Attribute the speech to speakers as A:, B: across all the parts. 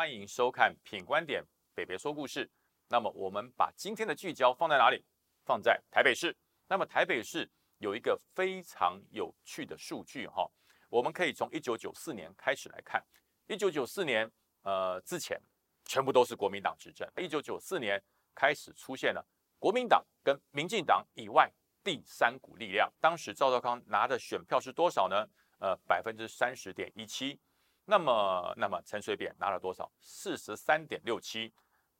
A: 欢迎收看《品观点北北说故事》。那么我们把今天的聚焦放在哪里？放在台北市。那么台北市有一个非常有趣的数据哈，我们可以从一九九四年开始来看。一九九四年呃之前，全部都是国民党执政。一九九四年开始出现了国民党跟民进党以外第三股力量。当时赵少康拿的选票是多少呢？呃，百分之三十点一七。那么，那么陈水扁拿了多少？四十三点六七。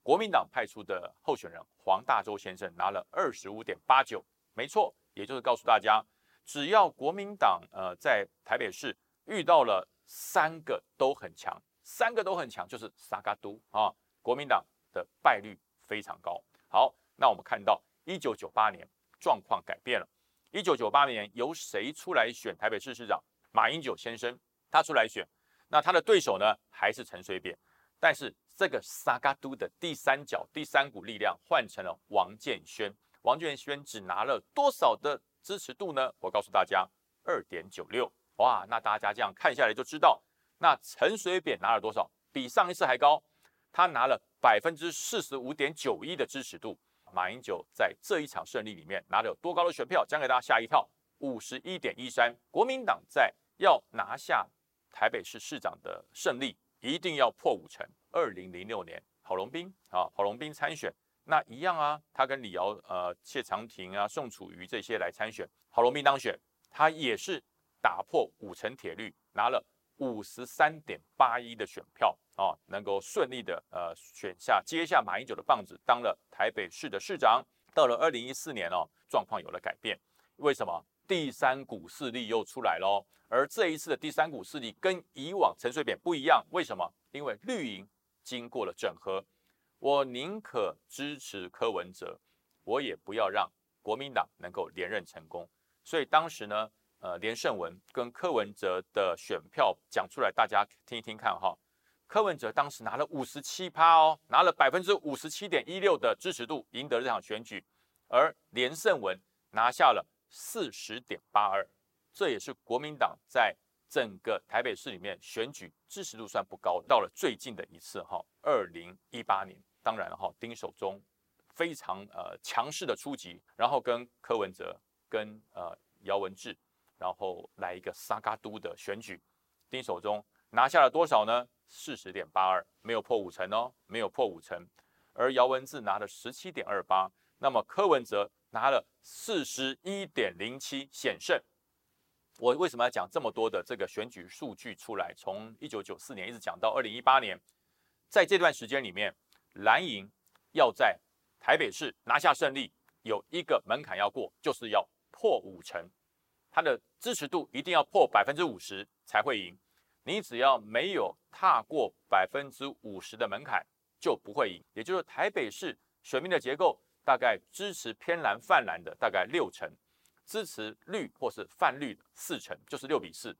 A: 国民党派出的候选人黄大洲先生拿了二十五点八九。没错，也就是告诉大家，只要国民党呃在台北市遇到了三个都很强，三个都很强，就是萨嘎都啊，国民党的败率非常高。好，那我们看到一九九八年状况改变了。一九九八年由谁出来选台北市市长？马英九先生他出来选。那他的对手呢，还是陈水扁，但是这个萨嘎都的第三角、第三股力量换成了王建轩。王建轩只拿了多少的支持度呢？我告诉大家，二点九六。哇，那大家这样看下来就知道，那陈水扁拿了多少？比上一次还高，他拿了百分之四十五点九一的支持度。马英九在这一场胜利里面拿了有多高的选票？讲给大家吓一跳，五十一点一三。国民党在要拿下。台北市市长的胜利一定要破五成。二零零六年，郝龙斌啊，郝龙斌参选，那一样啊，他跟李敖、呃谢长廷啊、宋楚瑜这些来参选，郝龙斌当选，他也是打破五成铁律，拿了五十三点八一的选票啊，能够顺利的呃选下接下马英九的棒子，当了台北市的市长。到了二零一四年哦，状况有了改变，为什么？第三股势力又出来喽，而这一次的第三股势力跟以往陈水扁不一样，为什么？因为绿营经过了整合，我宁可支持柯文哲，我也不要让国民党能够连任成功。所以当时呢，呃，连胜文跟柯文哲的选票讲出来，大家听一听看哈。柯文哲当时拿了五十七趴哦，拿了百分之五十七点一六的支持度，赢得这场选举，而连胜文拿下了。四十点八二，这也是国民党在整个台北市里面选举支持度算不高。到了最近的一次哈，二零一八年，当然哈，丁守中非常呃强势的出击，然后跟柯文哲、跟呃姚文智，然后来一个萨嘎都的选举，丁守中拿下了多少呢？四十点八二，没有破五成哦，没有破五成。而姚文智拿了十七点二八，那么柯文哲。拿了四十一点零七险胜。我为什么要讲这么多的这个选举数据出来？从一九九四年一直讲到二零一八年，在这段时间里面，蓝营要在台北市拿下胜利，有一个门槛要过，就是要破五成，它的支持度一定要破百分之五十才会赢。你只要没有踏过百分之五十的门槛，就不会赢。也就是台北市选民的结构。大概支持偏蓝泛蓝的大概六成，支持绿或是泛绿四成，就是六比四。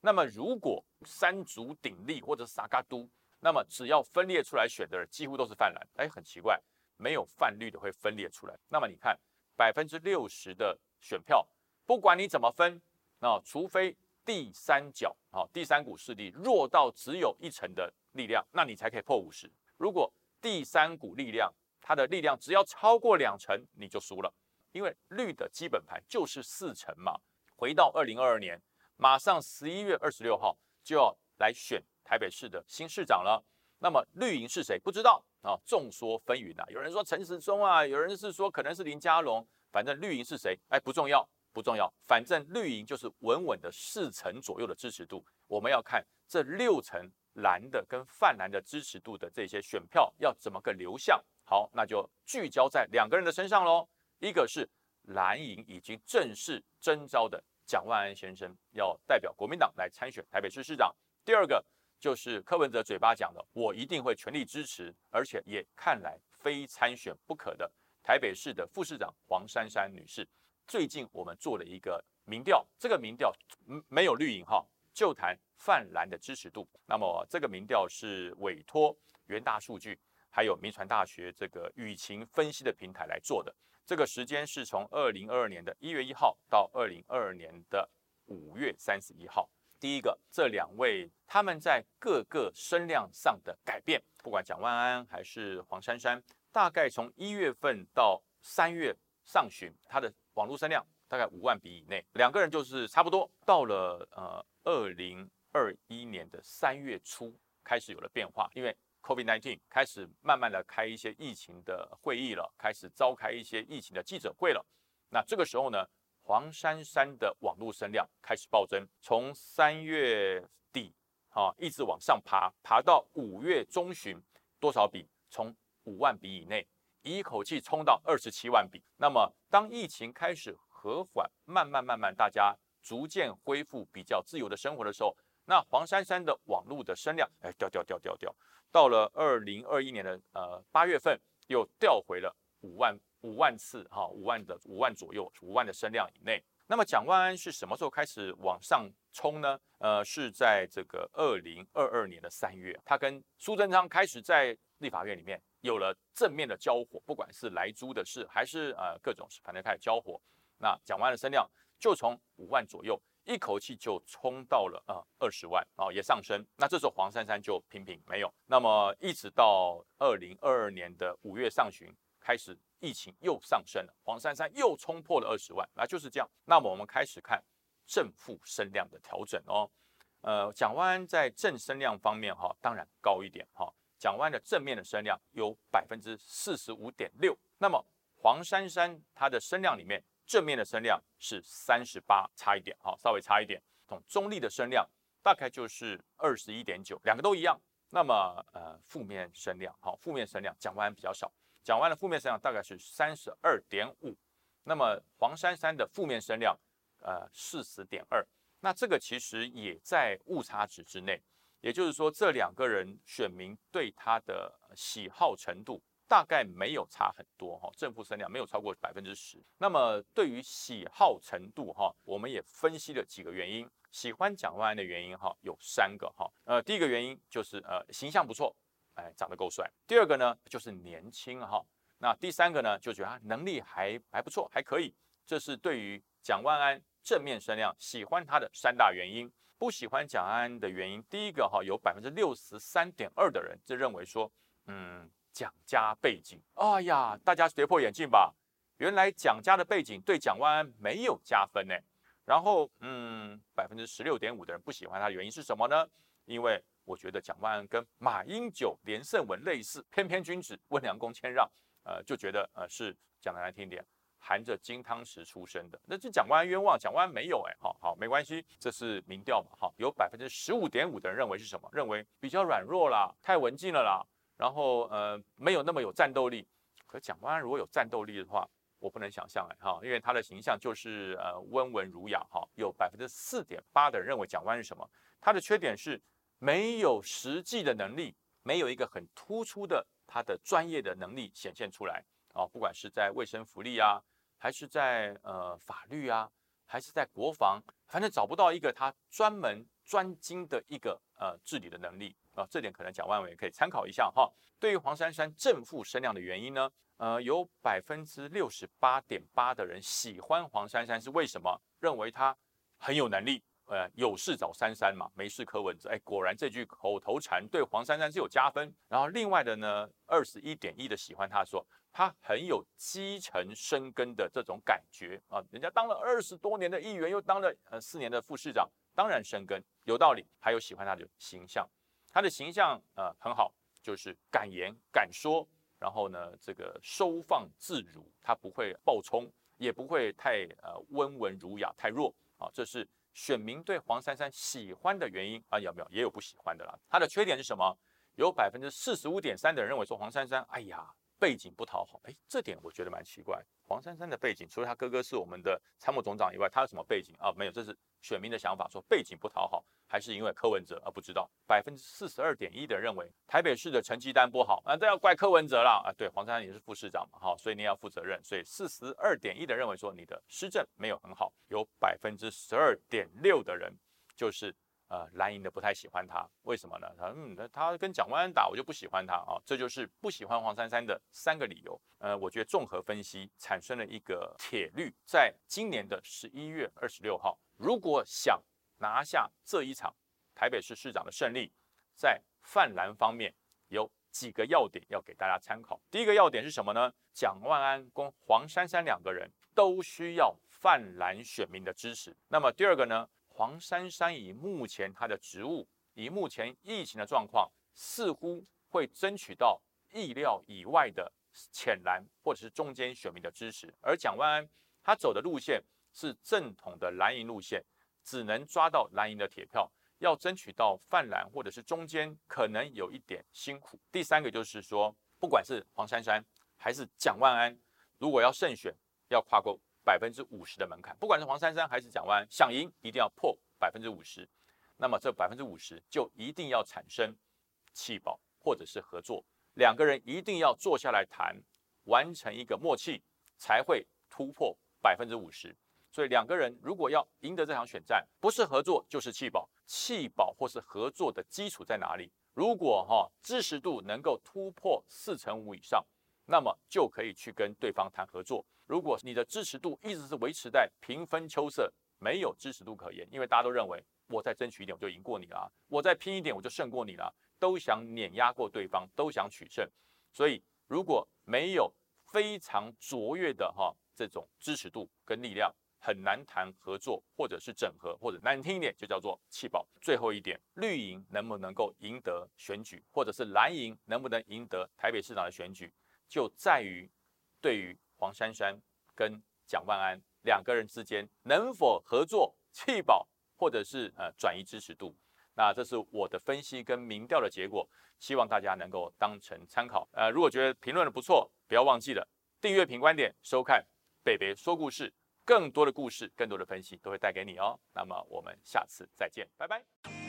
A: 那么如果三足鼎立或者是萨嘎都，那么只要分裂出来选的人几乎都是泛蓝。哎，很奇怪，没有泛绿的会分裂出来。那么你看百分之六十的选票，不管你怎么分，那除非第三角啊第三股势力弱到只有一成的力量，那你才可以破五十。如果第三股力量，它的力量只要超过两成，你就输了，因为绿的基本盘就是四成嘛。回到二零二二年，马上十一月二十六号就要来选台北市的新市长了。那么绿营是谁？不知道啊，众说纷纭啊。有人说陈时中啊，有人是说可能是林佳龙，反正绿营是谁？哎，不重要，不重要。反正绿营就是稳稳的四成左右的支持度。我们要看这六成蓝的跟泛蓝的支持度的这些选票要怎么个流向。好，那就聚焦在两个人的身上喽。一个是蓝营已经正式征召的蒋万安先生，要代表国民党来参选台北市市长。第二个就是柯文哲嘴巴讲的，我一定会全力支持，而且也看来非参选不可的台北市的副市长黄珊珊女士。最近我们做了一个民调，这个民调没有绿营哈，就谈泛蓝的支持度。那么这个民调是委托元大数据。还有民传大学这个舆情分析的平台来做的，这个时间是从二零二二年的一月一号到二零二二年的五月三十一号，第一个，这两位他们在各个声量上的改变，不管蒋万安还是黄珊珊，大概从一月份到三月上旬，他的网络声量大概五万笔以内，两个人就是差不多。到了呃二零二一年的三月初，开始有了变化，因为 COVID-19 开始慢慢的开一些疫情的会议了，开始召开一些疫情的记者会了。那这个时候呢？黄珊珊的网络声量开始暴增，从三月底啊一直往上爬，爬到五月中旬，多少笔？从五万笔以内，一口气冲到二十七万笔。那么，当疫情开始和缓，慢慢慢慢，大家逐渐恢复比较自由的生活的时候，那黄珊珊的网络的声量，哎，掉掉掉掉掉，到了二零二一年的呃八月份，又掉回了五万。五万次哈，五万的五万左右，五万的声量以内。那么蒋万安是什么时候开始往上冲呢？呃，是在这个二零二二年的三月，他跟苏贞昌开始在立法院里面有了正面的交火，不管是来租的事，还是呃各种反正开始交火。那蒋万安的声量就从五万左右，一口气就冲到了呃二十万啊，也上升。那这时候黄珊珊就频频没有。那么一直到二零二二年的五月上旬开始。疫情又上升了，黄珊珊又冲破了二十万，那就是这样。那么我们开始看正负声量的调整哦。呃，蒋万在正声量方面哈，当然高一点哈。蒋万的正面的声量有百分之四十五点六，那么黄珊珊它的声量里面正面的声量是三十八，差一点哈，稍微差一点。从中立的声量大概就是二十一点九，两个都一样。那么呃，负面声量好，负面声量蒋万安比较少。讲完了负面声量大概是三十二点五，那么黄珊珊的负面声量呃四十点二，那这个其实也在误差值之内，也就是说这两个人选民对他的喜好程度大概没有差很多哈，正负声量没有超过百分之十。那么对于喜好程度哈，我们也分析了几个原因，喜欢蒋万安的原因哈有三个哈，呃第一个原因就是呃形象不错。哎，长得够帅。第二个呢，就是年轻哈。那第三个呢，就觉得他能力还还不错，还可以。这是对于蒋万安正面声量喜欢他的三大原因。不喜欢蒋万安的原因，第一个哈，有百分之六十三点二的人就认为说，嗯，蒋家背景，哎呀，大家跌破眼镜吧。原来蒋家的背景对蒋万安没有加分呢。然后，嗯，百分之十六点五的人不喜欢他的原因是什么呢？因为我觉得蒋万安跟马英九、连胜文类似，翩翩君子，温良恭谦让，呃，就觉得呃是讲的难听点，含着金汤匙出生的。那这蒋万安冤枉，蒋万安没有哎，好好没关系，这是民调嘛，哈，有百分之十五点五的人认为是什么？认为比较软弱啦，太文静了啦，然后呃没有那么有战斗力。可蒋万安如果有战斗力的话，我不能想象哎，哈，因为他的形象就是呃温文儒雅，哈，有百分之四点八的人认为蒋万安是什么？他的缺点是。没有实际的能力，没有一个很突出的他的专业的能力显现出来啊，不管是在卫生福利啊，还是在呃法律啊，还是在国防，反正找不到一个他专门专精的一个呃治理的能力啊，这点可能蒋万伟可以参考一下哈。对于黄珊珊正负声量的原因呢，呃，有百分之六十八点八的人喜欢黄珊珊是为什么？认为她很有能力。呃，有事找珊珊嘛，没事柯文哲。哎，果然这句口头禅对黄珊珊是有加分。然后另外的呢，二十一点一的喜欢他说他很有基层生根的这种感觉啊，人家当了二十多年的议员，又当了呃四年的副市长，当然生根有道理。还有喜欢他的形象，他的形象呃很好，就是敢言敢说，然后呢这个收放自如，他不会暴冲，也不会太呃温文儒雅太弱啊，这是。选民对黄珊珊喜欢的原因啊，有没有？也有不喜欢的啦。他的缺点是什么？有百分之四十五点三的人认为说黄珊珊，哎呀，背景不讨好。哎，这点我觉得蛮奇怪。黄珊珊的背景，除了他哥哥是我们的参谋总长以外，他有什么背景啊？没有，这是选民的想法，说背景不讨好，还是因为柯文哲啊？不知道。百分之四十二点一的认为台北市的成绩单不好，啊，这要怪柯文哲了啊。对，黄珊珊也是副市长嘛，哈，所以你要负责任。所以四十二点一的认为说你的施政没有很好，有百分之十二点六的人就是。呃，蓝营的不太喜欢他，为什么呢？他嗯，他跟蒋万安打，我就不喜欢他啊，这就是不喜欢黄珊珊的三个理由。呃，我觉得综合分析产生了一个铁律，在今年的十一月二十六号，如果想拿下这一场台北市市长的胜利，在泛蓝方面有几个要点要给大家参考。第一个要点是什么呢？蒋万安跟黄珊珊两个人都需要泛蓝选民的支持。那么第二个呢？黄珊珊以目前他的职务，以目前疫情的状况，似乎会争取到意料以外的浅蓝或者是中间选民的支持。而蒋万安他走的路线是正统的蓝营路线，只能抓到蓝营的铁票，要争取到泛蓝或者是中间，可能有一点辛苦。第三个就是说，不管是黄珊珊还是蒋万安，如果要胜选，要跨过。百分之五十的门槛，不管是黄珊珊还是蒋万安，想赢一定要破百分之五十。那么这百分之五十就一定要产生弃保或者是合作，两个人一定要坐下来谈，完成一个默契，才会突破百分之五十。所以两个人如果要赢得这场选战，不是合作就是弃保。弃保或是合作的基础在哪里？如果哈支持度能够突破四成五以上。那么就可以去跟对方谈合作。如果你的支持度一直是维持在平分秋色，没有支持度可言，因为大家都认为我再争取一点我就赢过你了，我再拼一点我就胜过你了，都想碾压过对方，都想取胜。所以如果没有非常卓越的哈这种支持度跟力量，很难谈合作或者是整合，或者难听一点就叫做气爆。最后一点，绿营能不能够赢得选举，或者是蓝营能不能赢得台北市长的选举？就在于对于黄珊珊跟蒋万安两个人之间能否合作弃保，或者是呃转移支持度，那这是我的分析跟民调的结果，希望大家能够当成参考。呃，如果觉得评论的不错，不要忘记了订阅品观点，收看北北说故事，更多的故事，更多的分析都会带给你哦。那么我们下次再见，拜拜。